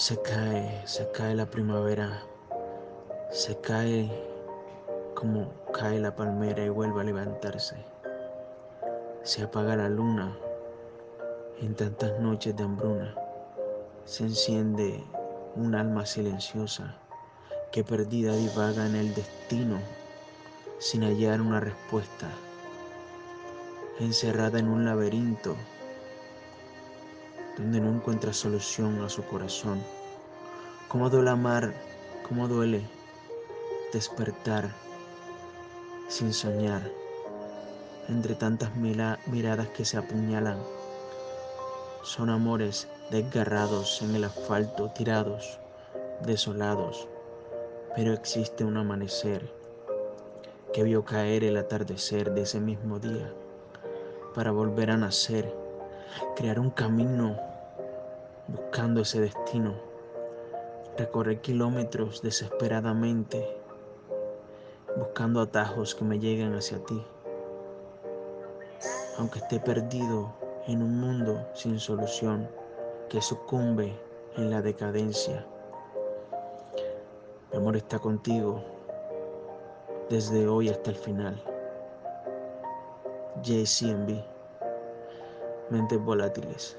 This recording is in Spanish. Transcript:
Se cae, se cae la primavera, se cae como cae la palmera y vuelve a levantarse. Se apaga la luna en tantas noches de hambruna. Se enciende un alma silenciosa que perdida divaga en el destino sin hallar una respuesta. Encerrada en un laberinto donde no encuentra solución a su corazón. Cómo duele amar, cómo duele despertar sin soñar entre tantas miradas que se apuñalan. Son amores desgarrados en el asfalto, tirados, desolados, pero existe un amanecer que vio caer el atardecer de ese mismo día para volver a nacer, crear un camino buscando ese destino, recorrer kilómetros desesperadamente, buscando atajos que me lleguen hacia ti. Aunque esté perdido en un mundo sin solución que sucumbe en la decadencia. Mi amor está contigo desde hoy hasta el final. JCMB, mentes volátiles.